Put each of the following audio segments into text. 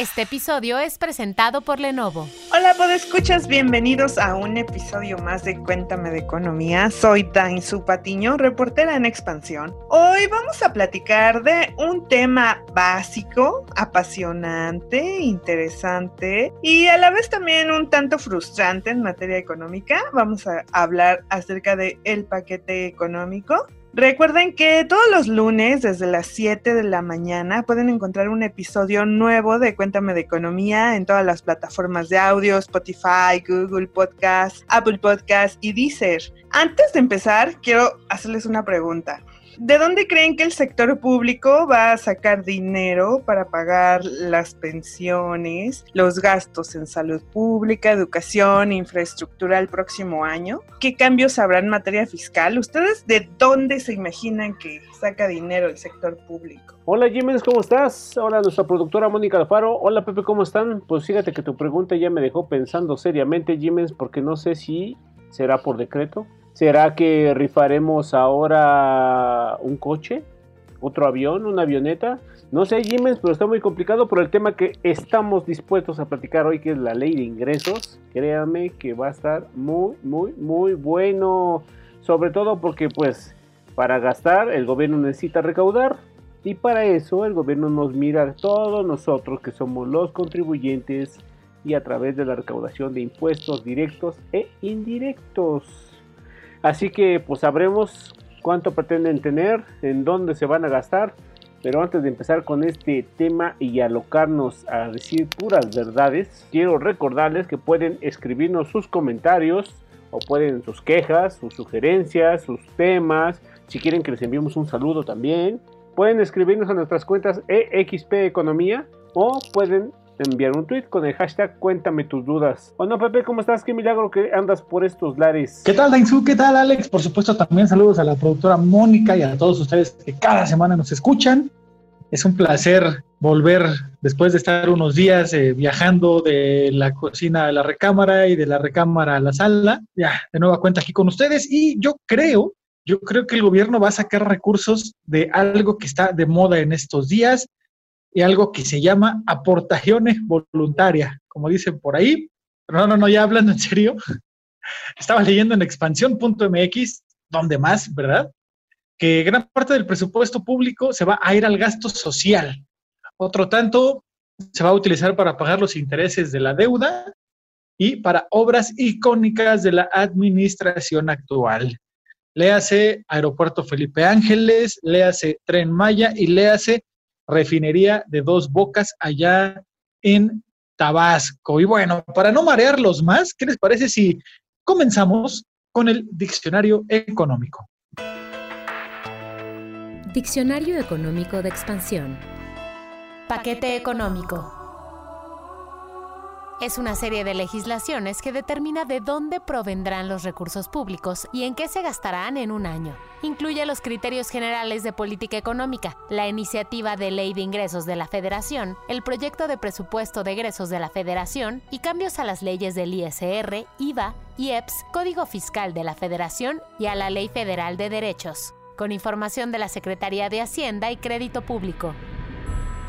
Este episodio es presentado por Lenovo. Hola, escuchas, bienvenidos a un episodio más de Cuéntame de Economía. Soy Dainzu Patiño, reportera en expansión. Hoy vamos a platicar de un tema básico, apasionante, interesante y a la vez también un tanto frustrante en materia económica. Vamos a hablar acerca de el paquete económico Recuerden que todos los lunes desde las 7 de la mañana pueden encontrar un episodio nuevo de Cuéntame de Economía en todas las plataformas de audio, Spotify, Google Podcast, Apple Podcast y Deezer. Antes de empezar, quiero hacerles una pregunta. ¿De dónde creen que el sector público va a sacar dinero para pagar las pensiones, los gastos en salud pública, educación, infraestructura el próximo año? ¿Qué cambios habrá en materia fiscal? ¿Ustedes de dónde se imaginan que saca dinero el sector público? Hola Jiménez, ¿cómo estás? Hola nuestra productora Mónica Alfaro. Hola Pepe, ¿cómo están? Pues fíjate que tu pregunta ya me dejó pensando seriamente, Jiménez, porque no sé si será por decreto ¿Será que rifaremos ahora un coche? ¿Otro avión? ¿Una avioneta? No sé, Jiménez, pero está muy complicado por el tema que estamos dispuestos a platicar hoy, que es la ley de ingresos. Créanme que va a estar muy, muy, muy bueno. Sobre todo porque, pues, para gastar el gobierno necesita recaudar. Y para eso el gobierno nos mira a todos nosotros que somos los contribuyentes y a través de la recaudación de impuestos directos e indirectos. Así que pues sabremos cuánto pretenden tener, en dónde se van a gastar. Pero antes de empezar con este tema y alocarnos a decir puras verdades, quiero recordarles que pueden escribirnos sus comentarios o pueden sus quejas, sus sugerencias, sus temas. Si quieren que les enviemos un saludo también, pueden escribirnos a nuestras cuentas EXP Economía o pueden enviar un tweet con el hashtag Cuéntame tus dudas. O no, Pepe, ¿cómo estás? Qué milagro que andas por estos lares. ¿Qué tal, Dainzu? ¿Qué tal, Alex? Por supuesto, también saludos a la productora Mónica y a todos ustedes que cada semana nos escuchan. Es un placer volver después de estar unos días eh, viajando de la cocina a la recámara y de la recámara a la sala. Ya, de nueva cuenta aquí con ustedes. Y yo creo, yo creo que el gobierno va a sacar recursos de algo que está de moda en estos días y algo que se llama aportaciones voluntarias, como dicen por ahí. Pero no, no, no, ya hablando en serio, estaba leyendo en expansión.mx, donde más, ¿verdad? Que gran parte del presupuesto público se va a ir al gasto social. Otro tanto se va a utilizar para pagar los intereses de la deuda y para obras icónicas de la administración actual. Léase Aeropuerto Felipe Ángeles, léase Tren Maya y léase refinería de dos bocas allá en Tabasco. Y bueno, para no marearlos más, ¿qué les parece si comenzamos con el diccionario económico? Diccionario económico de expansión. Paquete económico es una serie de legislaciones que determina de dónde provendrán los recursos públicos y en qué se gastarán en un año. Incluye los criterios generales de política económica, la iniciativa de ley de ingresos de la Federación, el proyecto de presupuesto de egresos de la Federación y cambios a las leyes del ISR, IVA, IEPS, Código Fiscal de la Federación y a la Ley Federal de Derechos, con información de la Secretaría de Hacienda y Crédito Público.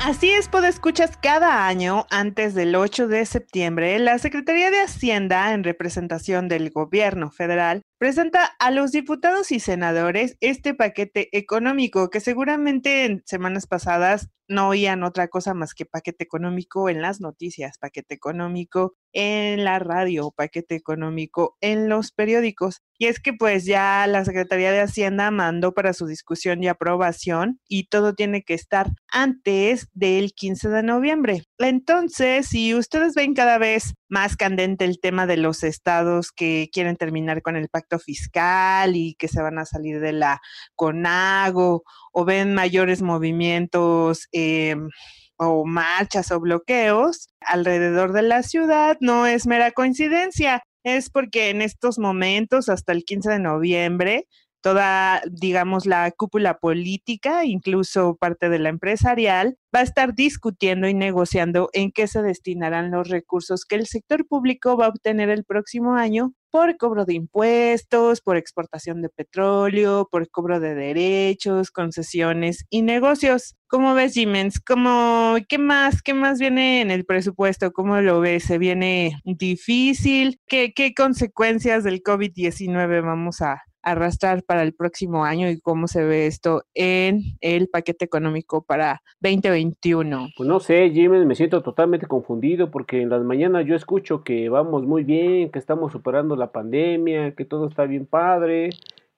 Así es, escuchas cada año, antes del 8 de septiembre, la Secretaría de Hacienda, en representación del Gobierno federal, presenta a los diputados y senadores este paquete económico que seguramente en semanas pasadas no oían otra cosa más que paquete económico en las noticias, paquete económico en la radio, paquete económico en los periódicos. Y es que pues ya la Secretaría de Hacienda mandó para su discusión y aprobación y todo tiene que estar antes del 15 de noviembre. Entonces, si ustedes ven cada vez más candente el tema de los estados que quieren terminar con el pacto fiscal y que se van a salir de la CONAGO o ven mayores movimientos em, o marchas o bloqueos alrededor de la ciudad, no es mera coincidencia, es porque en estos momentos, hasta el 15 de noviembre, toda, digamos, la cúpula política, incluso parte de la empresarial, va a estar discutiendo y negociando en qué se destinarán los recursos que el sector público va a obtener el próximo año por cobro de impuestos, por exportación de petróleo, por cobro de derechos, concesiones y negocios. ¿Cómo ves, Jimens? ¿Cómo, ¿Qué más? ¿Qué más viene en el presupuesto? ¿Cómo lo ves? ¿Se viene difícil? ¿Qué, qué consecuencias del COVID-19 vamos a, arrastrar para el próximo año y cómo se ve esto en el paquete económico para 2021? Pues no sé, Jiménez, me siento totalmente confundido porque en las mañanas yo escucho que vamos muy bien, que estamos superando la pandemia, que todo está bien padre,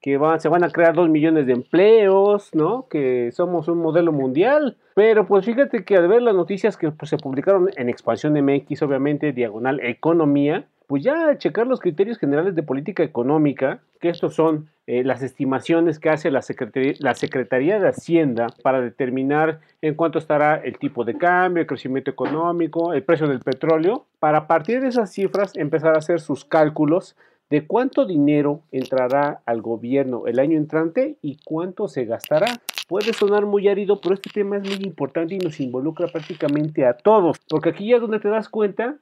que se van a crear dos millones de empleos, ¿no? Que somos un modelo mundial. Pero pues fíjate que al ver las noticias que pues, se publicaron en Expansión MX, obviamente, diagonal economía, pues ya checar los criterios generales de política económica, que estos son eh, las estimaciones que hace la Secretaría, la Secretaría de Hacienda para determinar en cuánto estará el tipo de cambio, el crecimiento económico, el precio del petróleo, para partir de esas cifras empezar a hacer sus cálculos de cuánto dinero entrará al gobierno el año entrante y cuánto se gastará. Puede sonar muy árido, pero este tema es muy importante y nos involucra prácticamente a todos, porque aquí ya es donde te das cuenta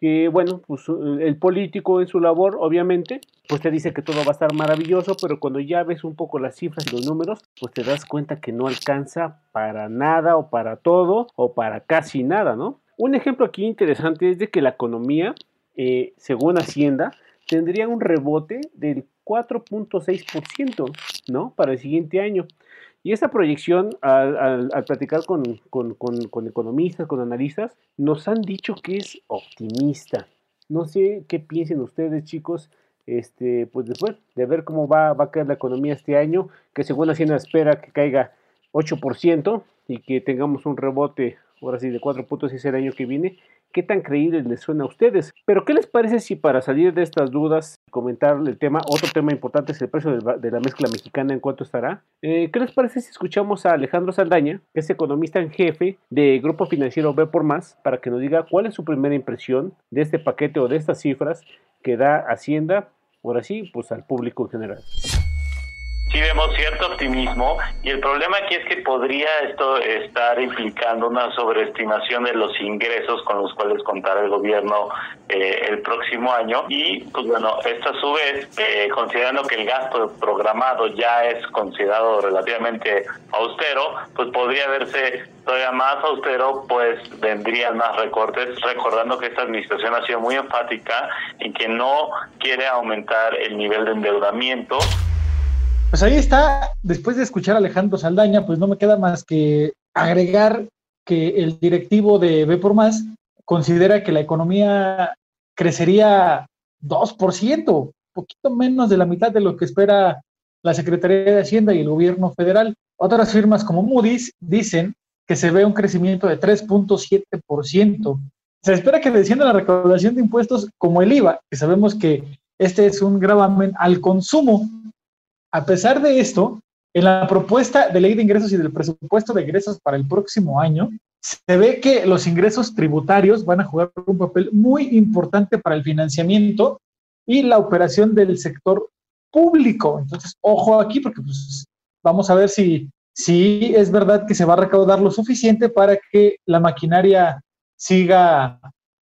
que bueno, pues el político en su labor, obviamente, pues te dice que todo va a estar maravilloso, pero cuando ya ves un poco las cifras y los números, pues te das cuenta que no alcanza para nada o para todo o para casi nada, ¿no? Un ejemplo aquí interesante es de que la economía, eh, según Hacienda, tendría un rebote del 4.6%, ¿no? Para el siguiente año. Y esa proyección, al, platicar con, economistas, con analistas, nos han dicho que es optimista. No sé qué piensen ustedes, chicos, este, pues después de ver cómo va, a caer la economía este año, que según Hacienda espera que caiga 8% y que tengamos un rebote, ahora sí, de 4.6 el año que viene, qué tan creíble les suena a ustedes. Pero, ¿qué les parece si para salir de estas dudas, comentar el tema, otro tema importante es el precio de la mezcla mexicana, en cuánto estará? Eh, ¿Qué les parece si escuchamos a Alejandro Saldaña, que es economista en jefe de Grupo Financiero B por Más, para que nos diga cuál es su primera impresión de este paquete o de estas cifras que da Hacienda, ahora sí, pues al público en general? Sí vemos cierto optimismo y el problema aquí es que podría esto estar implicando una sobreestimación de los ingresos con los cuales contará el gobierno eh, el próximo año y pues bueno, esto a su vez, eh, considerando que el gasto programado ya es considerado relativamente austero, pues podría verse todavía más austero, pues vendrían más recortes, recordando que esta administración ha sido muy enfática en que no quiere aumentar el nivel de endeudamiento pues ahí está, después de escuchar a Alejandro Saldaña, pues no me queda más que agregar que el directivo de B por Más considera que la economía crecería 2%, poquito menos de la mitad de lo que espera la Secretaría de Hacienda y el gobierno federal. Otras firmas como Moody's dicen que se ve un crecimiento de 3.7%. Se espera que descienda la recaudación de impuestos como el IVA, que sabemos que este es un gravamen al consumo a pesar de esto, en la propuesta de ley de ingresos y del presupuesto de ingresos para el próximo año, se ve que los ingresos tributarios van a jugar un papel muy importante para el financiamiento y la operación del sector público. Entonces, ojo aquí, porque pues, vamos a ver si, si es verdad que se va a recaudar lo suficiente para que la maquinaria siga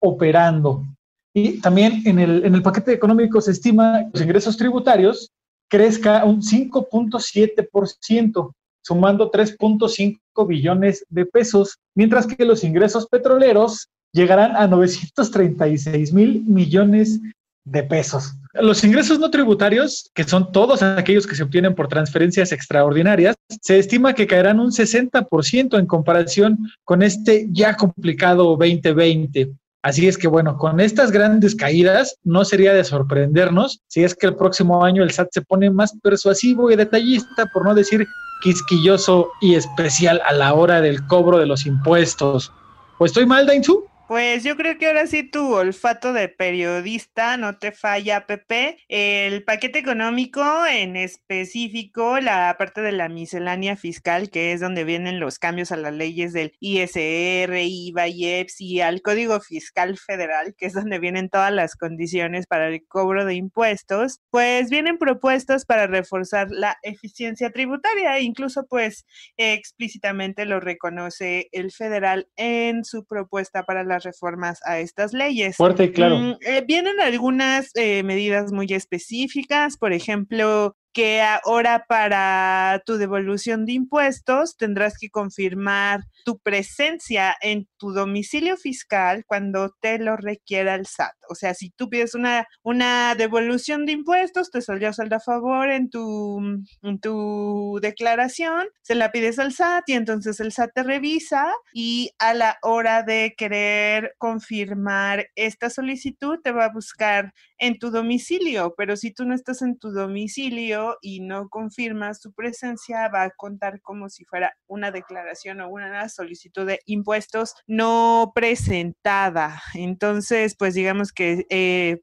operando. Y también en el, en el paquete económico se estima los ingresos tributarios crezca un 5.7%, sumando 3.5 billones de pesos, mientras que los ingresos petroleros llegarán a 936 mil millones de pesos. Los ingresos no tributarios, que son todos aquellos que se obtienen por transferencias extraordinarias, se estima que caerán un 60% en comparación con este ya complicado 2020. Así es que bueno, con estas grandes caídas no sería de sorprendernos si es que el próximo año el SAT se pone más persuasivo y detallista, por no decir quisquilloso y especial a la hora del cobro de los impuestos. ¿O estoy mal, Dainzu? Pues yo creo que ahora sí tu olfato de periodista no te falla, Pepe. El paquete económico, en específico, la parte de la miscelánea fiscal, que es donde vienen los cambios a las leyes del ISR, IVA, IEPS y al Código Fiscal Federal, que es donde vienen todas las condiciones para el cobro de impuestos, pues vienen propuestas para reforzar la eficiencia tributaria. Incluso, pues, explícitamente lo reconoce el federal en su propuesta para la reformas a estas leyes. Fuerte, claro. Mm, eh, vienen algunas eh, medidas muy específicas, por ejemplo, que ahora para tu devolución de impuestos tendrás que confirmar tu presencia en tu domicilio fiscal cuando te lo requiera el SAT. O sea, si tú pides una, una devolución de impuestos, te salió saldo a favor en tu, en tu declaración, se la pides al SAT y entonces el SAT te revisa y a la hora de querer confirmar esta solicitud te va a buscar en tu domicilio, pero si tú no estás en tu domicilio y no confirmas tu presencia, va a contar como si fuera una declaración o una solicitud de impuestos no presentada. Entonces, pues digamos que eh,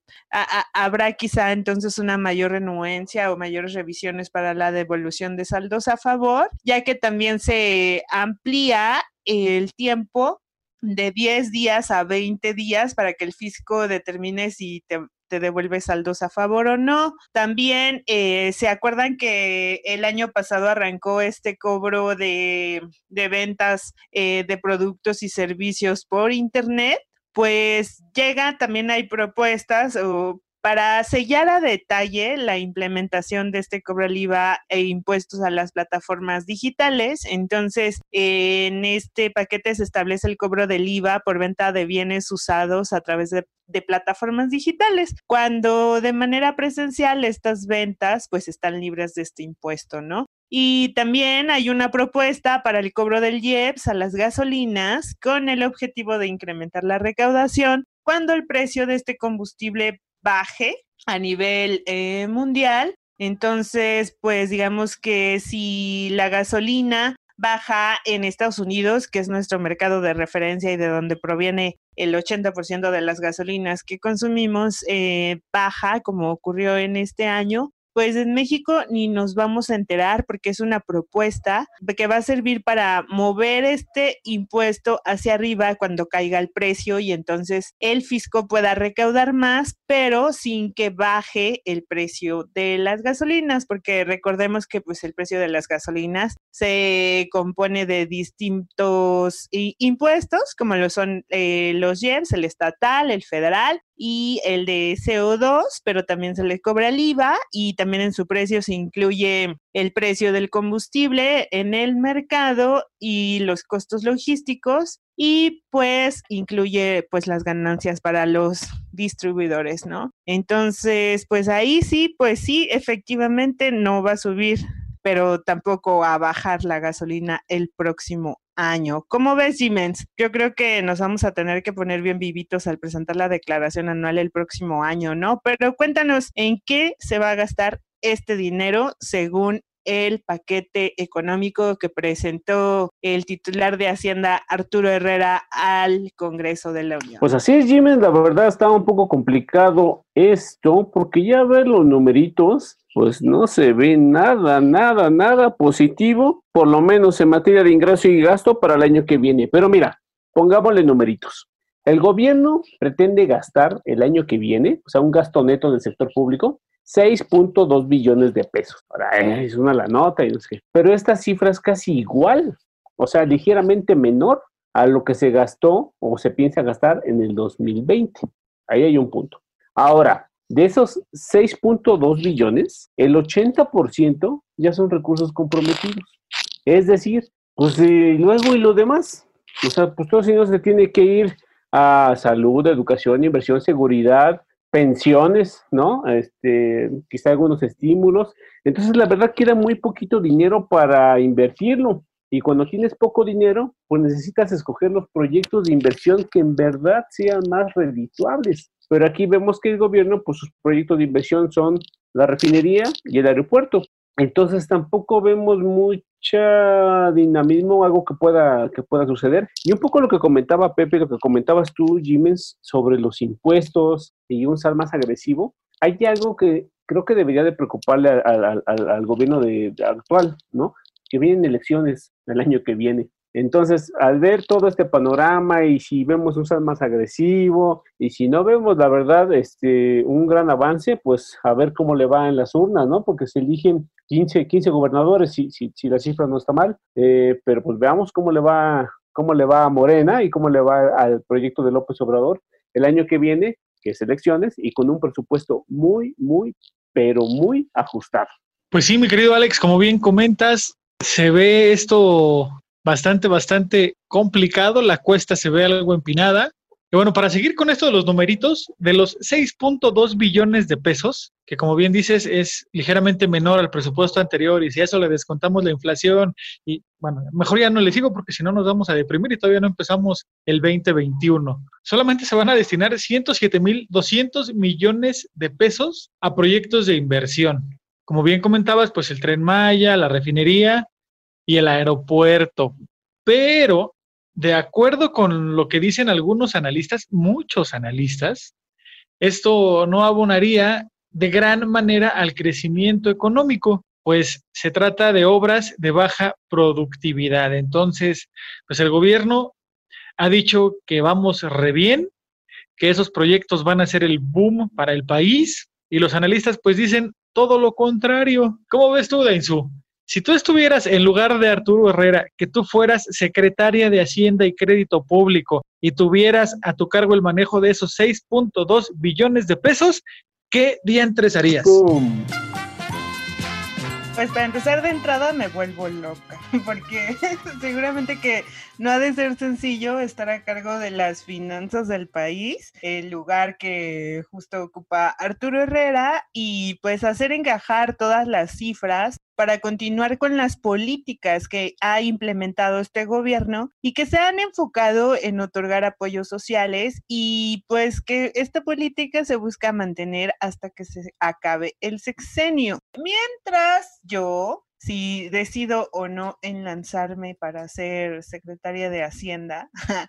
habrá quizá entonces una mayor renuencia o mayores revisiones para la devolución de saldos a favor, ya que también se amplía el tiempo de 10 días a 20 días para que el fisco determine si te te devuelve saldos a favor o no. También eh, se acuerdan que el año pasado arrancó este cobro de, ventas eh, de productos y servicios por Internet. Pues llega, también hay propuestas o para sellar a detalle la implementación de este cobro del IVA e impuestos a las plataformas digitales. Entonces, en este paquete se establece el cobro del IVA por venta de bienes usados a través de, de plataformas digitales, cuando de manera presencial estas ventas pues están libres de este impuesto, ¿no? Y también hay una propuesta para el cobro del IEPS a las gasolinas con el objetivo de incrementar la recaudación cuando el precio de este combustible baje a nivel eh, mundial. Entonces, pues digamos que si la gasolina baja en Estados Unidos, que es nuestro mercado de referencia y de donde proviene el 80% de las gasolinas que consumimos, eh, baja como ocurrió en este año, pues en México ni nos vamos a enterar porque es una propuesta que va a servir para mover este impuesto hacia arriba cuando caiga el precio y entonces el fisco pueda recaudar más, pero sin que baje el precio de las gasolinas, porque recordemos que pues el precio de las gasolinas se compone de distintos impuestos, como lo son eh, los IEPS, el estatal, el federal y el de CO2, pero también se le cobra el IVA y también en su precio se incluye el precio del combustible en el mercado y los costos logísticos y pues incluye pues las ganancias para los distribuidores, ¿no? Entonces, pues ahí sí, pues sí, efectivamente no va a subir pero tampoco a bajar la gasolina el próximo año. ¿Cómo ves, Siemens? Yo creo que nos vamos a tener que poner bien vivitos al presentar la declaración anual el próximo año, ¿no? Pero cuéntanos, ¿en qué se va a gastar este dinero según el paquete económico que presentó el titular de Hacienda Arturo Herrera al Congreso de la Unión. Pues así es, Jiménez, la verdad está un poco complicado esto, porque ya ver los numeritos, pues no se ve nada, nada, nada positivo, por lo menos en materia de ingreso y gasto para el año que viene. Pero mira, pongámosle numeritos. El gobierno pretende gastar el año que viene, o sea, un gasto neto del sector público, 6.2 billones de pesos. Ahora, es una la nota y no sé Pero esta cifra es casi igual, o sea, ligeramente menor a lo que se gastó o se piensa gastar en el 2020. Ahí hay un punto. Ahora, de esos 6.2 billones, el 80% ya son recursos comprometidos. Es decir, pues luego y lo demás. O sea, pues todo eso se tiene que ir a salud, educación, inversión, seguridad, pensiones, ¿no? Este, quizá algunos estímulos. Entonces, la verdad queda muy poquito dinero para invertirlo. Y cuando tienes poco dinero, pues necesitas escoger los proyectos de inversión que en verdad sean más redituables. Pero aquí vemos que el gobierno, pues sus proyectos de inversión son la refinería y el aeropuerto. Entonces tampoco vemos mucha mucha dinamismo, algo que pueda, que pueda suceder. Y un poco lo que comentaba Pepe, lo que comentabas tú, Jiménez, sobre los impuestos y un sal más agresivo. Hay algo que creo que debería de preocuparle al, gobierno de, actual, ¿no? Que vienen elecciones el año que viene. Entonces, al ver todo este panorama y si vemos un SAT más agresivo y si no vemos, la verdad, este, un gran avance, pues a ver cómo le va en las urnas, ¿no? Porque se eligen 15, 15 gobernadores, si, si, si la cifra no está mal, eh, pero pues veamos cómo le va cómo le va a Morena y cómo le va al proyecto de López Obrador el año que viene, que es elecciones, y con un presupuesto muy, muy, pero muy ajustado. Pues sí, mi querido Alex, como bien comentas, se ve esto bastante, bastante complicado, la cuesta se ve algo empinada. Y bueno, para seguir con esto de los numeritos, de los 6.2 billones de pesos, que como bien dices es ligeramente menor al presupuesto anterior, y si a eso le descontamos la inflación, y bueno, mejor ya no le sigo porque si no nos vamos a deprimir y todavía no empezamos el 2021. Solamente se van a destinar 107.200 millones de pesos a proyectos de inversión. Como bien comentabas, pues el tren Maya, la refinería y el aeropuerto. Pero, de acuerdo con lo que dicen algunos analistas, muchos analistas, esto no abonaría de gran manera al crecimiento económico, pues se trata de obras de baja productividad. Entonces, pues el gobierno ha dicho que vamos re bien, que esos proyectos van a ser el boom para el país, y los analistas pues dicen todo lo contrario. ¿Cómo ves tú, Dainzú? Si tú estuvieras en lugar de Arturo Herrera, que tú fueras secretaria de Hacienda y Crédito Público y tuvieras a tu cargo el manejo de esos 6.2 billones de pesos, ¿qué diantres harías? Pues para empezar de entrada me vuelvo loca, porque seguramente que no ha de ser sencillo estar a cargo de las finanzas del país, el lugar que justo ocupa Arturo Herrera, y pues hacer encajar todas las cifras para continuar con las políticas que ha implementado este gobierno y que se han enfocado en otorgar apoyos sociales y pues que esta política se busca mantener hasta que se acabe el sexenio. Mientras yo si decido o no en lanzarme para ser secretaria de Hacienda,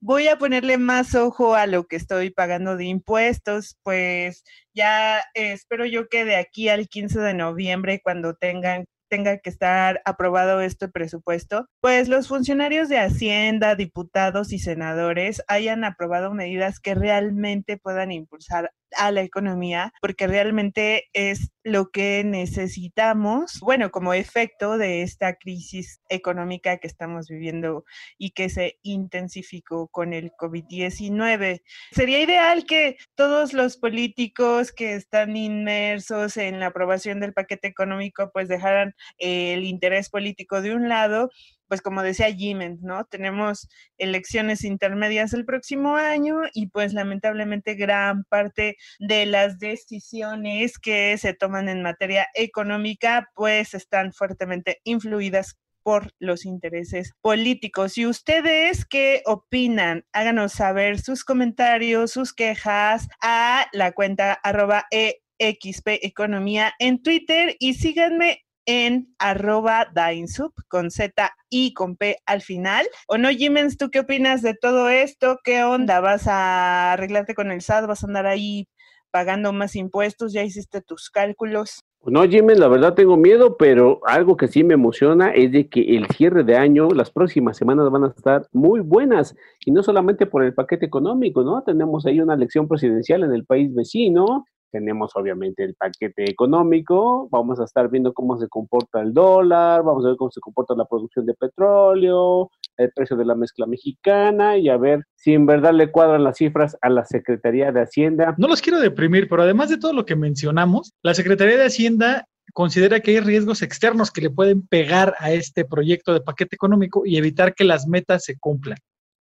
voy a ponerle más ojo a lo que estoy pagando de impuestos, pues ya espero yo que de aquí al 15 de noviembre, cuando tengan tenga que estar aprobado este presupuesto, pues los funcionarios de Hacienda, diputados y senadores hayan aprobado medidas que realmente puedan impulsar a la economía, porque realmente es lo que necesitamos, bueno, como efecto de esta crisis económica que estamos viviendo y que se intensificó con el COVID-19. Sería ideal que todos los políticos que están inmersos en la aprobación del paquete económico pues dejaran el interés político de un lado pues como decía Jiménez, ¿no? Tenemos elecciones intermedias el próximo año y pues lamentablemente gran parte de las decisiones que se toman en materia económica pues están fuertemente influidas por los intereses políticos. ¿Y ustedes qué opinan? Háganos saber sus comentarios, sus quejas a la cuenta arroba EXP Economía en Twitter y síganme en arroba Dainsub con Z y con P al final. ¿O no, Jimens, tú qué opinas de todo esto? ¿Qué onda? ¿Vas a arreglarte con el SAT? ¿Vas a andar ahí pagando más impuestos? ¿Ya hiciste tus cálculos? Pues no, Jimens, la verdad tengo miedo, pero algo que sí me emociona es de que el cierre de año, las próximas semanas van a estar muy buenas, y no solamente por el paquete económico, ¿no? Tenemos ahí una elección presidencial en el país vecino, tenemos obviamente el paquete económico, vamos a estar viendo cómo se comporta el dólar, vamos a ver cómo se comporta la producción de petróleo, el precio de la mezcla mexicana y a ver si en verdad le cuadran las cifras a la Secretaría de Hacienda. No los quiero deprimir, pero además de todo lo que mencionamos, la Secretaría de Hacienda considera que hay riesgos externos que le pueden pegar a este proyecto de paquete económico y evitar que las metas se cumplan.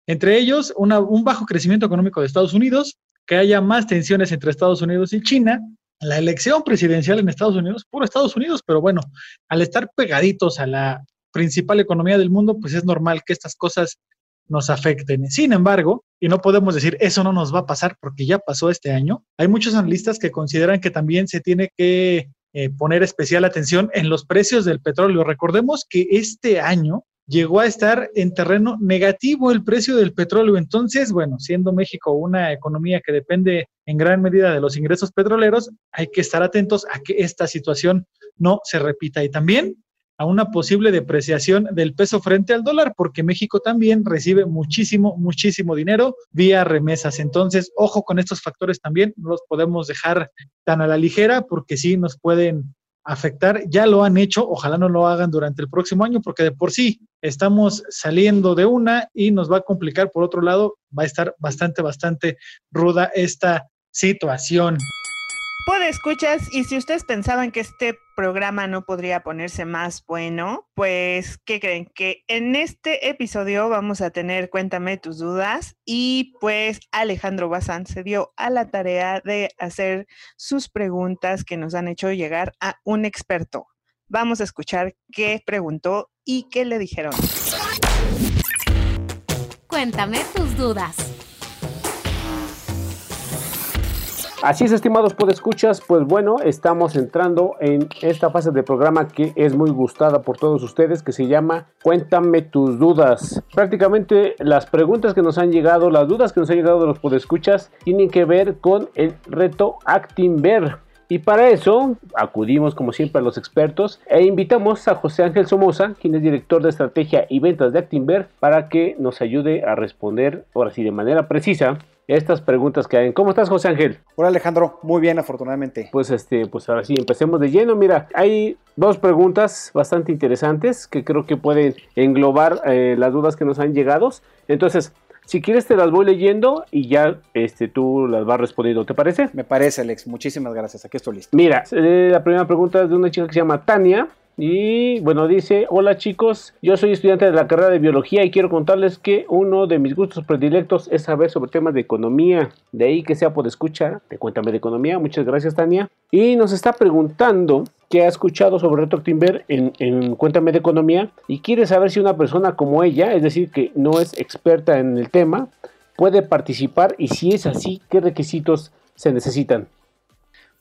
Entre ellos, un bajo crecimiento económico de Estados Unidos, que haya más tensiones entre Estados Unidos y China. La elección presidencial en Estados Unidos, puro Estados Unidos, pero bueno, al estar pegaditos a la principal economía del mundo, pues es normal que estas cosas nos afecten. Sin embargo, y no podemos decir eso no nos va a pasar porque ya pasó este año, hay muchos analistas que consideran que también se tiene que eh, poner especial atención en los precios del petróleo. Recordemos que este año llegó a estar en terreno negativo el precio del petróleo. Entonces, bueno, siendo México una economía que depende en gran medida de los ingresos petroleros, hay que estar atentos a que esta situación no se repita. Y también a una posible depreciación del peso frente al dólar, porque México también recibe muchísimo, muchísimo dinero vía remesas. Entonces, ojo con estos factores también, no los podemos dejar tan a la ligera, porque sí nos pueden afectar. Ya lo han hecho, ojalá no lo hagan durante el próximo año, porque de por sí estamos saliendo de una y nos va a complicar. Por otro lado, va a estar bastante, bastante ruda esta situación escuchas y si ustedes pensaban que este programa no podría ponerse más bueno, pues, ¿qué creen? Que en este episodio vamos a tener Cuéntame tus dudas y pues Alejandro Bazán se dio a la tarea de hacer sus preguntas que nos han hecho llegar a un experto. Vamos a escuchar qué preguntó y qué le dijeron. Cuéntame tus dudas. Así es, estimados podescuchas, pues bueno, estamos entrando en esta fase del programa que es muy gustada por todos ustedes, que se llama Cuéntame tus dudas. Prácticamente las preguntas que nos han llegado, las dudas que nos han llegado de los podescuchas, tienen que ver con el reto Actinver. Y para eso acudimos como siempre a los expertos e invitamos a José Ángel Somoza, quien es director de estrategia y ventas de Actinver, para que nos ayude a responder, ahora sí, de manera precisa, estas preguntas que hay. ¿Cómo estás, José Ángel? Hola, Alejandro. Muy bien, afortunadamente. Pues este, pues ahora sí, empecemos de lleno. Mira, hay dos preguntas bastante interesantes que creo que pueden englobar eh, las dudas que nos han llegado. Entonces, si quieres te las voy leyendo y ya este, tú las vas respondiendo, ¿te parece? Me parece, Alex. Muchísimas gracias. Aquí estoy listo. Mira, eh, la primera pregunta es de una chica que se llama Tania. Y bueno, dice, hola chicos, yo soy estudiante de la carrera de biología y quiero contarles que uno de mis gustos predilectos es saber sobre temas de economía. De ahí que sea por escuchar, te cuéntame de economía. Muchas gracias Tania. Y nos está preguntando qué ha escuchado sobre Reto Timber en, en Cuéntame de Economía y quiere saber si una persona como ella, es decir, que no es experta en el tema, puede participar y si es así, qué requisitos se necesitan.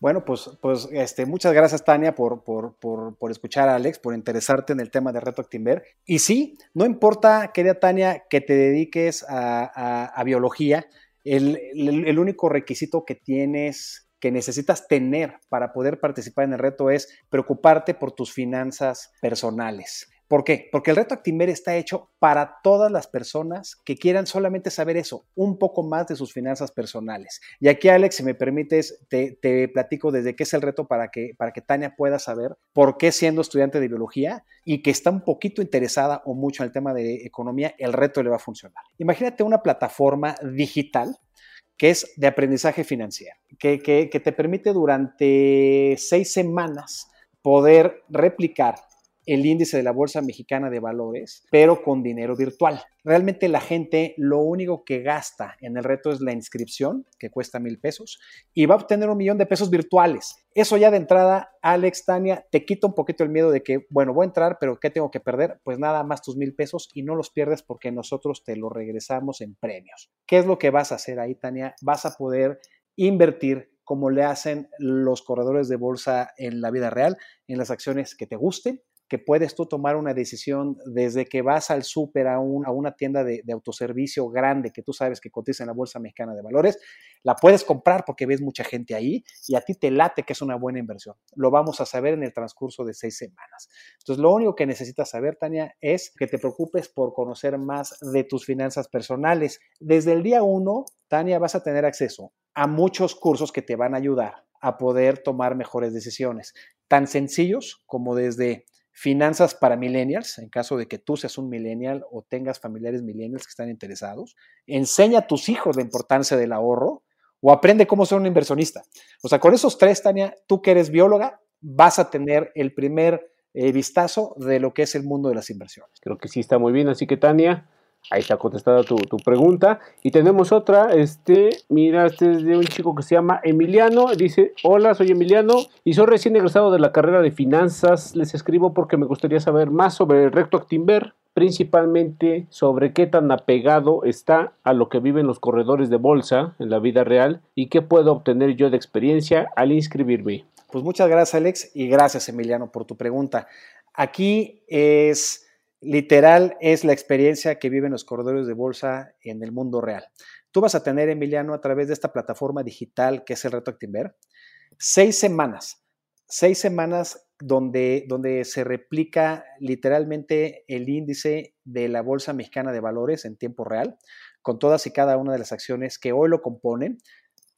Bueno, pues, pues este, muchas gracias, Tania, por, por, por, por, escuchar a Alex, por interesarte en el tema de Reto Actimber. Y sí, no importa, querida Tania, que te dediques a, a, biología, el, el, el, único requisito que tienes, que necesitas tener para poder participar en el reto es preocuparte por tus finanzas personales. ¿Por qué? Porque el reto Actimber está hecho para todas las personas que quieran solamente saber eso, un poco más de sus finanzas personales. Y aquí, Alex, si me permites, te, platico desde qué es el reto para que, para que Tania pueda saber por qué siendo estudiante de biología y que está un poquito interesada o mucho en el tema de economía, el reto le va a funcionar. Imagínate una plataforma digital que es de aprendizaje financiero, que, que te permite durante seis semanas poder replicar el índice de la Bolsa Mexicana de Valores, pero con dinero virtual. Realmente la gente lo único que gasta en el reto es la inscripción, que cuesta mil pesos, y va a obtener un millón de pesos virtuales. Eso ya de entrada, Alex, Tania, te quita un poquito el miedo de que, bueno, voy a entrar, pero ¿qué tengo que perder? Pues nada más tus mil pesos y no los pierdes porque nosotros te lo regresamos en premios. ¿Qué es lo que vas a hacer ahí, Tania? Vas a poder invertir como le hacen los corredores de bolsa en la vida real, en las acciones que te gusten, que puedes tú tomar una decisión desde que vas al súper a, un, a, una tienda de, de, autoservicio grande que tú sabes que cotiza en la Bolsa Mexicana de Valores, la puedes comprar porque ves mucha gente ahí y a ti te late que es una buena inversión. Lo vamos a saber en el transcurso de seis semanas. Entonces, lo único que necesitas saber, Tania, es que te preocupes por conocer más de tus finanzas personales. Desde el día uno, Tania, vas a tener acceso a muchos cursos que te van a ayudar a poder tomar mejores decisiones, tan sencillos como desde finanzas para millennials, en caso de que tú seas un millennial o tengas familiares millennials que están interesados. Enseña a tus hijos la importancia del ahorro o aprende cómo ser un inversionista. O sea, con esos tres, Tania, tú que eres bióloga, vas a tener el primer eh, vistazo de lo que es el mundo de las inversiones. Creo que sí está muy bien, así que Tania, Ahí está contestada tu, tu, pregunta. Y tenemos otra, este, mira, este es de un chico que se llama Emiliano. Dice, hola, soy Emiliano y soy recién egresado de la carrera de finanzas. Les escribo porque me gustaría saber más sobre el recto Actimber, principalmente sobre qué tan apegado está a lo que viven los corredores de bolsa en la vida real y qué puedo obtener yo de experiencia al inscribirme. Pues muchas gracias, Alex, y gracias, Emiliano, por tu pregunta. Aquí es literal, es la experiencia que viven los corredores de bolsa en el mundo real. Tú vas a tener, Emiliano, a través de esta plataforma digital que es el Reto Actinver, seis semanas, seis semanas donde, donde se replica literalmente el índice de la Bolsa Mexicana de Valores en tiempo real, con todas y cada una de las acciones que hoy lo componen,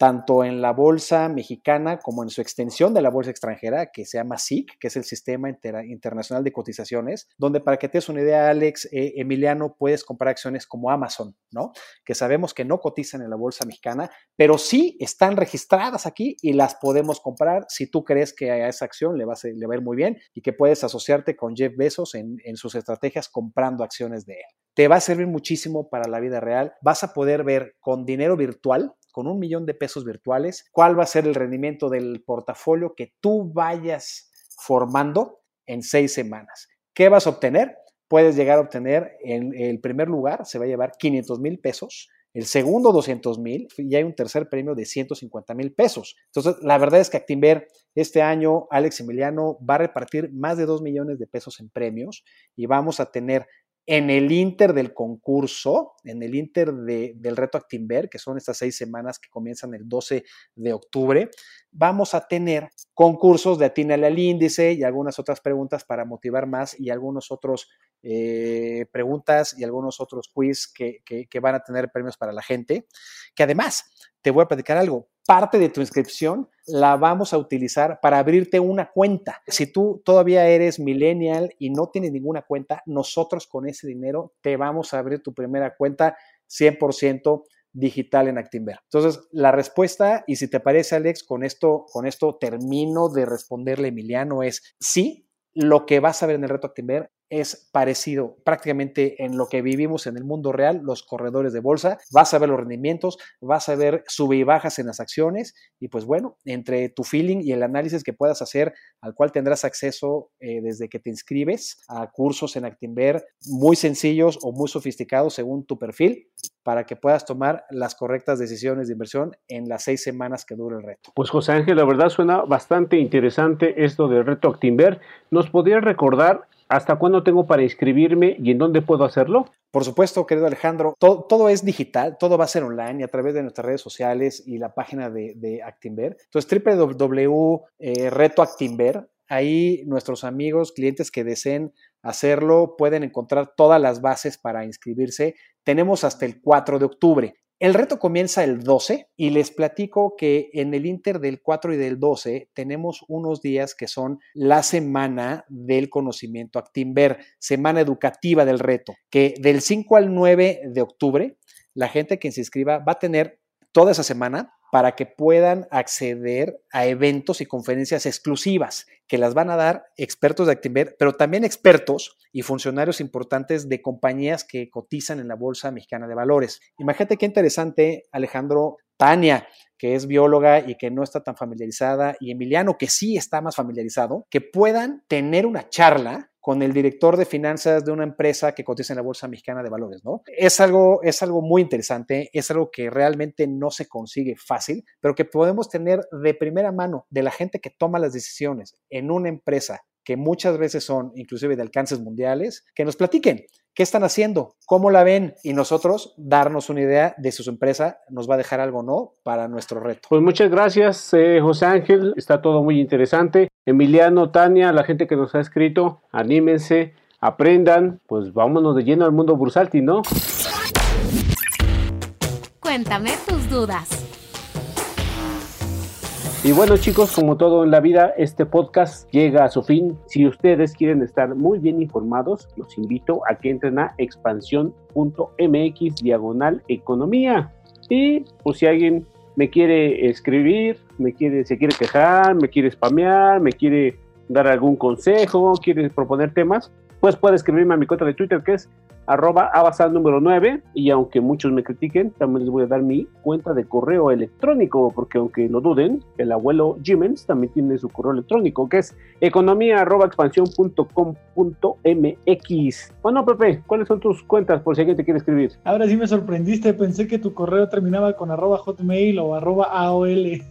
tanto en la bolsa mexicana como en su extensión de la bolsa extranjera, que se llama SIC, que es el Sistema Internacional de Cotizaciones, donde para que te des una idea, Alex, eh, Emiliano, puedes comprar acciones como Amazon, ¿no? Que sabemos que no cotizan en la bolsa mexicana, pero sí están registradas aquí y las podemos comprar si tú crees que a esa acción le va a, le va muy bien y que puedes asociarte con Jeff Bezos en, en sus estrategias comprando acciones de él. Te va a servir muchísimo para la vida real. Vas a poder ver con dinero virtual con un millón de pesos virtuales, cuál va a ser el rendimiento del portafolio que tú vayas formando en seis semanas. ¿Qué vas a obtener? Puedes llegar a obtener en el primer lugar, se va a llevar 500 mil pesos, el segundo 200 mil y hay un tercer premio de 150 mil pesos. Entonces, la verdad es que Actinver este año, Alex Emiliano va a repartir más de 2 millones de pesos en premios y vamos a tener en el Inter del concurso, en el Inter del reto Actinver, que son estas seis semanas que comienzan el 12 de octubre, vamos a tener concursos de atínale al índice y algunas otras preguntas para motivar más y algunos otros eh, preguntas y algunos otros quiz que, que van a tener premios para la gente. Que además, te voy a platicar algo, parte de tu inscripción la vamos a utilizar para abrirte una cuenta. Si tú todavía eres millennial y no tienes ninguna cuenta, nosotros con ese dinero te vamos a abrir tu primera cuenta 100% digital en Actinver. Entonces, la respuesta, y si te parece, Alex, con esto, con esto termino de responderle Emiliano, es sí, lo que vas a ver en el reto Actinver es parecido prácticamente en lo que vivimos en el mundo real, los corredores de bolsa. Vas a ver los rendimientos, vas a ver sube y bajas en las acciones y pues bueno, entre tu feeling y el análisis que puedas hacer, al cual tendrás acceso eh, desde que te inscribes a cursos en Actinver muy sencillos o muy sofisticados según tu perfil para que puedas tomar las correctas decisiones de inversión en las seis semanas que dure el reto. Pues José Ángel, la verdad suena bastante interesante esto del reto Actinver. ¿Nos podrías recordar ¿Hasta cuándo tengo para inscribirme y en dónde puedo hacerlo? Por supuesto, querido Alejandro, todo, es digital, todo va a ser online y a través de nuestras redes sociales y la página de, de Actinver. Entonces, www.retoactinver, eh, ahí nuestros amigos, clientes que deseen hacerlo, pueden encontrar todas las bases para inscribirse. Tenemos hasta el 4 de octubre. El reto comienza el 12 y les platico que en el Inter del 4 y del 12 tenemos unos días que son la semana del conocimiento Actimber, semana educativa del reto, que del 5 al 9 de octubre la gente que se inscriba va a tener toda esa semana para que puedan acceder a eventos y conferencias exclusivas que las van a dar expertos de Actinver, pero también expertos y funcionarios importantes de compañías que cotizan en la Bolsa Mexicana de Valores. Imagínate qué interesante, Alejandro, Tania, que es bióloga y que no está tan familiarizada, y Emiliano, que sí está más familiarizado, que puedan tener una charla con el director de finanzas de una empresa que cotiza en la Bolsa Mexicana de Valores, ¿no? Es algo, es algo muy interesante, es algo que realmente no se consigue fácil, pero que podemos tener de primera mano de la gente que toma las decisiones en una empresa que muchas veces son inclusive de alcances mundiales, que nos platiquen qué están haciendo, cómo la ven y nosotros darnos una idea de si su empresa nos va a dejar algo o no para nuestro reto. Pues muchas gracias, eh, José Ángel, está todo muy interesante. Emiliano, Tania, la gente que nos ha escrito, anímense, aprendan, pues vámonos de lleno al mundo bursátil, ¿no? Cuéntame tus dudas. Y bueno chicos, como todo en la vida, este podcast llega a su fin. Si ustedes quieren estar muy bien informados, los invito a que entren a expansión.mx diagonal economía. Y pues si alguien me quiere escribir, me quiere, se quiere quejar, me quiere spamear, me quiere dar algún consejo, quiere proponer temas, pues puede escribirme a mi cuenta de Twitter que es arroba número 9 y aunque muchos me critiquen, también les voy a dar mi cuenta de correo electrónico porque aunque lo duden, el abuelo Jimens también tiene su correo electrónico que es economía arroba expansión.com.mx. Bueno, Pepe, ¿cuáles son tus cuentas por si alguien te quiere escribir? Ahora sí me sorprendiste, pensé que tu correo terminaba con arroba hotmail o arroba AOL.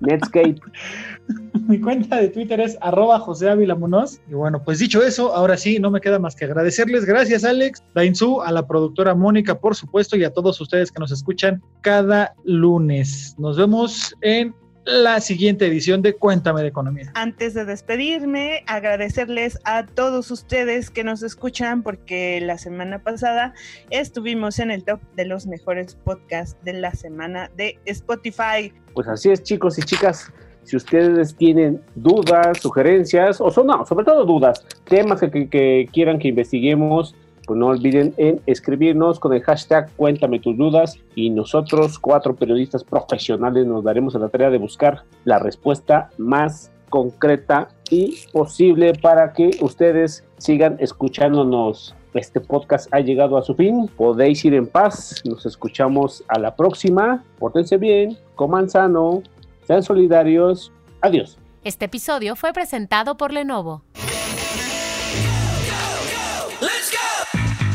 Netscape. Mi cuenta de Twitter es arroba José Ávila Munoz. Y bueno, pues dicho eso, ahora sí, no me queda más que agradecerles. Gracias, Alex, Dainzú, a la productora Mónica, por supuesto, y a todos ustedes que nos escuchan cada lunes. Nos vemos en la siguiente edición de Cuéntame de Economía. Antes de despedirme, agradecerles a todos ustedes que nos escuchan porque la semana pasada estuvimos en el top de los mejores podcasts de la semana de Spotify. Pues así es, chicos y chicas. Si ustedes tienen dudas, sugerencias, o son, no, sobre todo dudas, temas que, que quieran que investiguemos, pues no olviden en escribirnos con el hashtag Cuéntame tus dudas y nosotros, cuatro periodistas profesionales, nos daremos a la tarea de buscar la respuesta más concreta y posible para que ustedes sigan escuchándonos. Este podcast ha llegado a su fin. Podéis ir en paz. Nos escuchamos a la próxima. Pórtense bien, coman sano, sean solidarios. Adiós. Este episodio fue presentado por Lenovo.